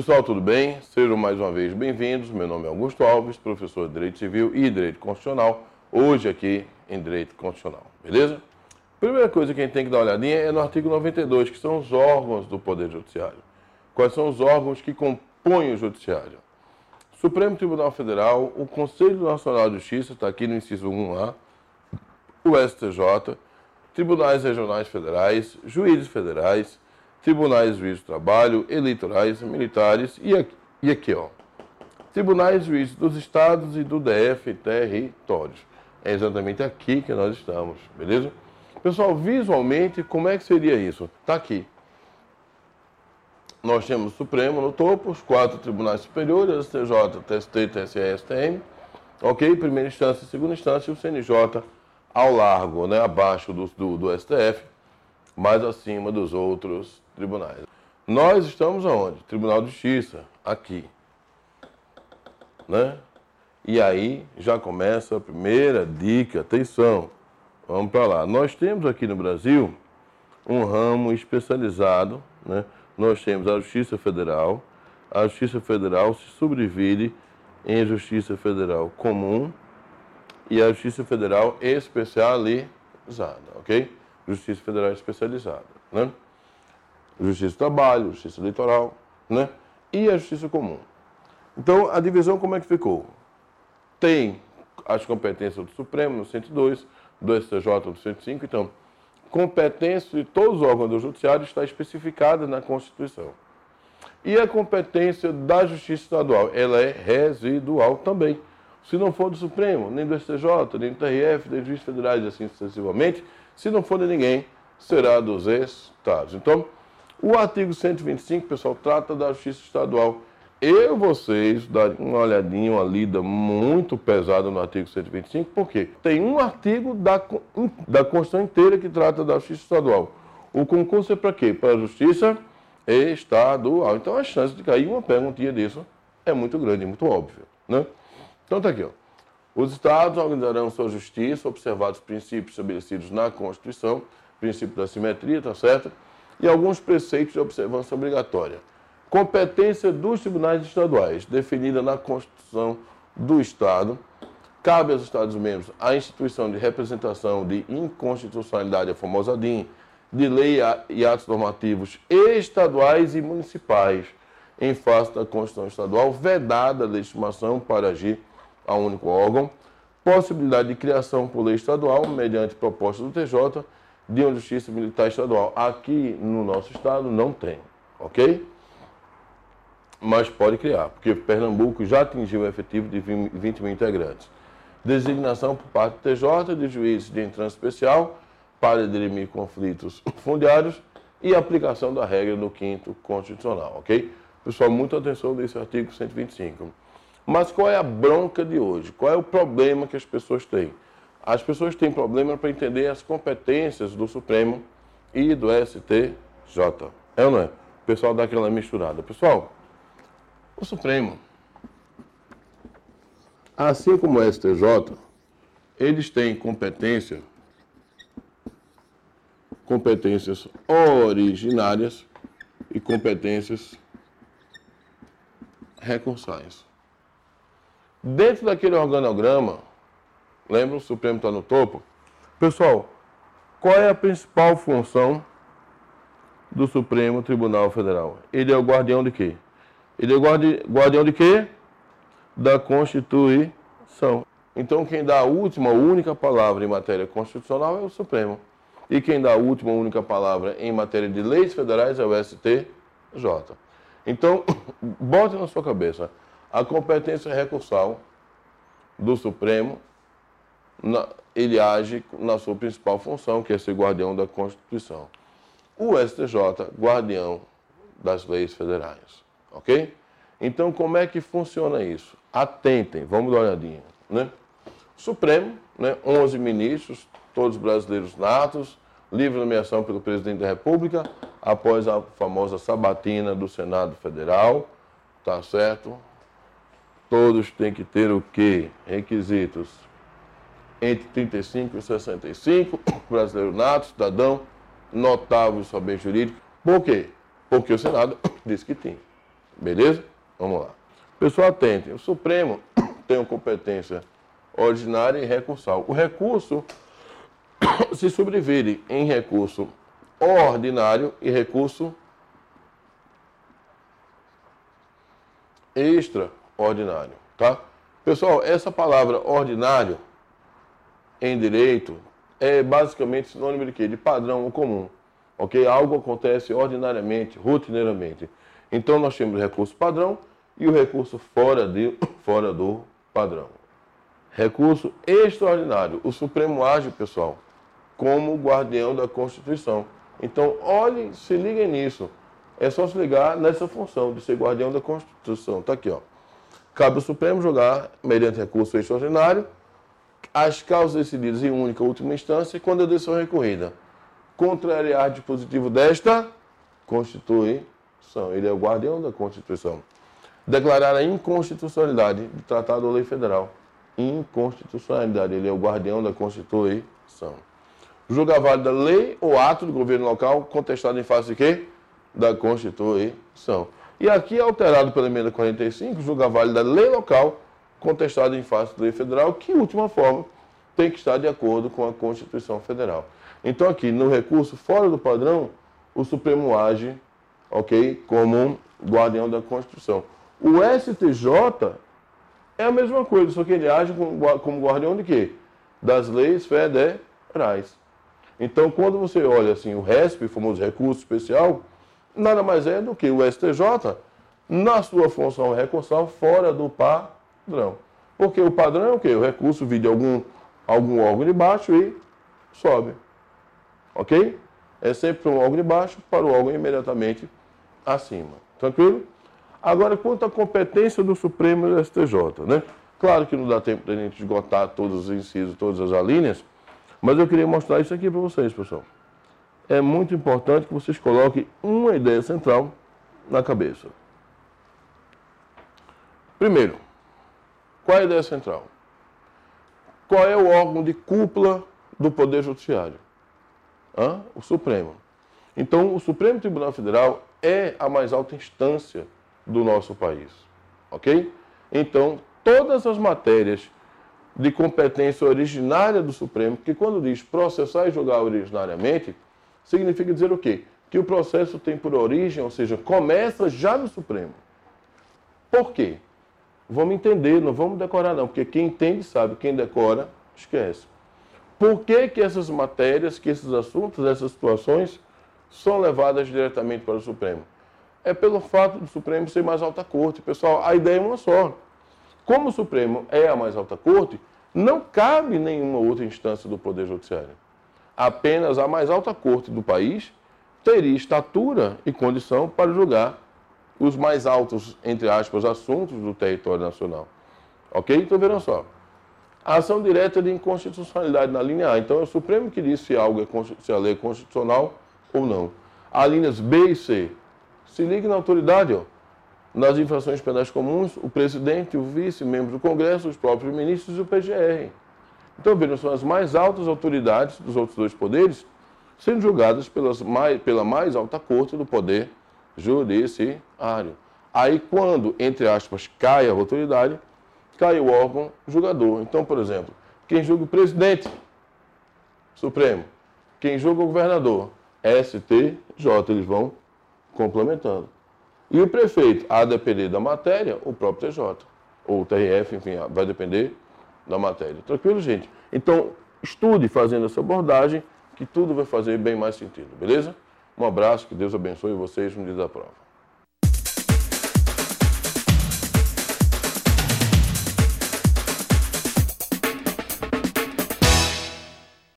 Pessoal, tudo bem? Sejam mais uma vez bem-vindos. Meu nome é Augusto Alves, professor de Direito Civil e Direito Constitucional, hoje aqui em Direito Constitucional, beleza? Primeira coisa que a gente tem que dar uma olhadinha é no artigo 92, que são os órgãos do Poder Judiciário. Quais são os órgãos que compõem o Judiciário? Supremo Tribunal Federal, o Conselho Nacional de Justiça, está aqui no inciso 1A, o STJ, tribunais regionais federais, juízes federais, tribunais juízes do trabalho, eleitorais, militares e aqui, e aqui ó, tribunais juízes dos estados e do DF territórios. É exatamente aqui que nós estamos, beleza? Pessoal, visualmente, como é que seria isso? Está aqui. Nós temos o Supremo no topo, os quatro tribunais superiores, STJ, TST, TSE, STM, ok? Primeira instância e segunda instância, e o CNJ ao largo, né, abaixo do, do, do STF, mais acima dos outros tribunais. Nós estamos aonde? Tribunal de Justiça, aqui. Né? E aí já começa a primeira dica, atenção. Vamos para lá. Nós temos aqui no Brasil um ramo especializado, né? Nós temos a Justiça Federal. A Justiça Federal se subdivide em Justiça Federal Comum e a Justiça Federal Especializada, ok? Justiça Federal Especializada, né? Justiça do Trabalho, Justiça Eleitoral, né? E a Justiça Comum. Então, a divisão como é que ficou? Tem as competências do Supremo, no 102, do STJ, no 105. Então, competência de todos os órgãos do Judiciário está especificada na Constituição. E a competência da Justiça Estadual, ela é residual também. Se não for do Supremo, nem do STJ, nem do TRF, nem dos juízes federais, assim sucessivamente, se não for de ninguém, será dos estados. Então, o artigo 125, pessoal, trata da justiça estadual. Eu, vocês, darem uma olhadinha, uma lida muito pesada no artigo 125, porque tem um artigo da, da Constituição inteira que trata da justiça estadual. O concurso é para quê? Para a justiça estadual. Então a chance de cair uma perguntinha disso é muito grande, muito óbvio. Né? Então tá aqui, ó. Os estados organizarão sua justiça, observados os princípios estabelecidos na Constituição, princípio da simetria, tá certo? E alguns preceitos de observância obrigatória. Competência dos tribunais estaduais, definida na Constituição do Estado, cabe aos Estados-membros a instituição de representação de inconstitucionalidade, a famosa DIN, de lei e atos normativos estaduais e municipais, em face da Constituição Estadual, vedada a legitimação para agir a único órgão, possibilidade de criação por lei estadual, mediante proposta do TJ, de uma justiça militar estadual. Aqui no nosso estado não tem, ok? Mas pode criar, porque Pernambuco já atingiu o efetivo de 20 mil integrantes. Designação por parte do TJ de juízes de entrada especial para dirimir conflitos fundiários e aplicação da regra no quinto constitucional, ok? Pessoal, muita atenção nesse artigo 125. Mas qual é a bronca de hoje? Qual é o problema que as pessoas têm? As pessoas têm problema para entender as competências do Supremo e do STJ. É ou não é? O pessoal dá aquela misturada. Pessoal, o Supremo, assim como o STJ, eles têm competência, competências originárias e competências recursais. Dentro daquele organograma, Lembra? O Supremo está no topo. Pessoal, qual é a principal função do Supremo Tribunal Federal? Ele é o guardião de quê? Ele é o guardi guardião de quê? Da Constituição. Então, quem dá a última, única palavra em matéria constitucional é o Supremo. E quem dá a última, única palavra em matéria de leis federais é o STJ. Então, bote na sua cabeça, a competência recursal do Supremo na, ele age na sua principal função, que é ser guardião da Constituição. O STJ, guardião das leis federais. Ok? Então, como é que funciona isso? Atentem, vamos dar uma olhadinha. Né? Supremo, né, 11 ministros, todos brasileiros natos, livre nomeação pelo presidente da República, após a famosa sabatina do Senado Federal, tá certo? Todos têm que ter o quê? Requisitos entre 35 e 65, brasileiro nato, cidadão, notável saber jurídico. Por quê? Porque o Senado disse que tinha. Beleza? Vamos lá. Pessoal, atente. O Supremo tem uma competência ordinária e recursal. O recurso se sobrevire em recurso ordinário e recurso extraordinário, tá? Pessoal, essa palavra ordinário em direito é basicamente sinônimo de quê? De padrão ou comum, ok? Algo acontece ordinariamente, rotineiramente. Então nós temos recurso padrão e o recurso fora, de, fora do padrão. Recurso extraordinário. O Supremo age, pessoal, como guardião da Constituição. Então, olhe, se liguem nisso. É só se ligar nessa função de ser guardião da Constituição. Está aqui, ó. Cabe ao Supremo julgar, mediante recurso extraordinário, as causas decididas em única última instância quando a decisão recorrida. Contrariar dispositivo desta Constituição. Ele é o guardião da Constituição. Declarar a inconstitucionalidade do Tratado ou Lei Federal. Inconstitucionalidade. Ele é o guardião da Constituição. Julgar válida lei ou ato do governo local contestado em face de quê? Da Constituição. E aqui, alterado pela emenda 45, julga válida lei local contestada em face da lei federal, que, em última forma, tem que estar de acordo com a Constituição Federal. Então, aqui, no recurso fora do padrão, o Supremo age, ok, como guardião da Constituição. O STJ é a mesma coisa, só que ele age como guardião de quê? Das leis federais. Então, quando você olha assim, o RESP, o famoso recurso especial, nada mais é do que o STJ, na sua função recursal, fora do padrão. Porque o padrão é o quê? O recurso vir de algum, algum órgão de baixo e sobe. Ok? É sempre um órgão de baixo para o órgão imediatamente acima. Tranquilo? Agora, quanto à competência do Supremo e do STJ, né? Claro que não dá tempo de a gente esgotar todos os incisos, todas as alíneas, mas eu queria mostrar isso aqui para vocês, pessoal é muito importante que vocês coloquem uma ideia central na cabeça. Primeiro, qual é a ideia central? Qual é o órgão de cúpula do Poder Judiciário? Hã? O Supremo. Então, o Supremo Tribunal Federal é a mais alta instância do nosso país. Ok? Então, todas as matérias de competência originária do Supremo, que quando diz processar e julgar originariamente, significa dizer o quê? Que o processo tem por origem, ou seja, começa já no Supremo. Por quê? Vamos entender, não vamos decorar não, porque quem entende sabe, quem decora esquece. Por que, que essas matérias, que esses assuntos, essas situações são levadas diretamente para o Supremo? É pelo fato do Supremo ser mais alta corte. Pessoal, a ideia é uma só. Como o Supremo é a mais alta corte, não cabe nenhuma outra instância do Poder Judiciário apenas a mais alta corte do país teria estatura e condição para julgar os mais altos, entre aspas, assuntos do território nacional. Ok? Então, vejam só. A ação direta de inconstitucionalidade na linha A. Então, é o Supremo que diz se, algo é, se a lei é constitucional ou não. As linhas B e C. Se ligue na autoridade, ó. Nas infrações penais comuns, o presidente, o vice, membros do Congresso, os próprios ministros e o PGR. Então, vejam, são as mais altas autoridades dos outros dois poderes sendo julgadas pelas mais, pela mais alta corte do poder judiciário. Aí, quando, entre aspas, cai a autoridade, cai o órgão julgador. Então, por exemplo, quem julga o presidente Supremo, quem julga o governador, STJ, eles vão complementando. E o prefeito, a depender da matéria, o próprio TJ, ou o TRF, enfim, vai depender da matéria. Tranquilo, gente? Então, estude fazendo essa abordagem, que tudo vai fazer bem mais sentido, beleza? Um abraço, que Deus abençoe vocês no dia da prova.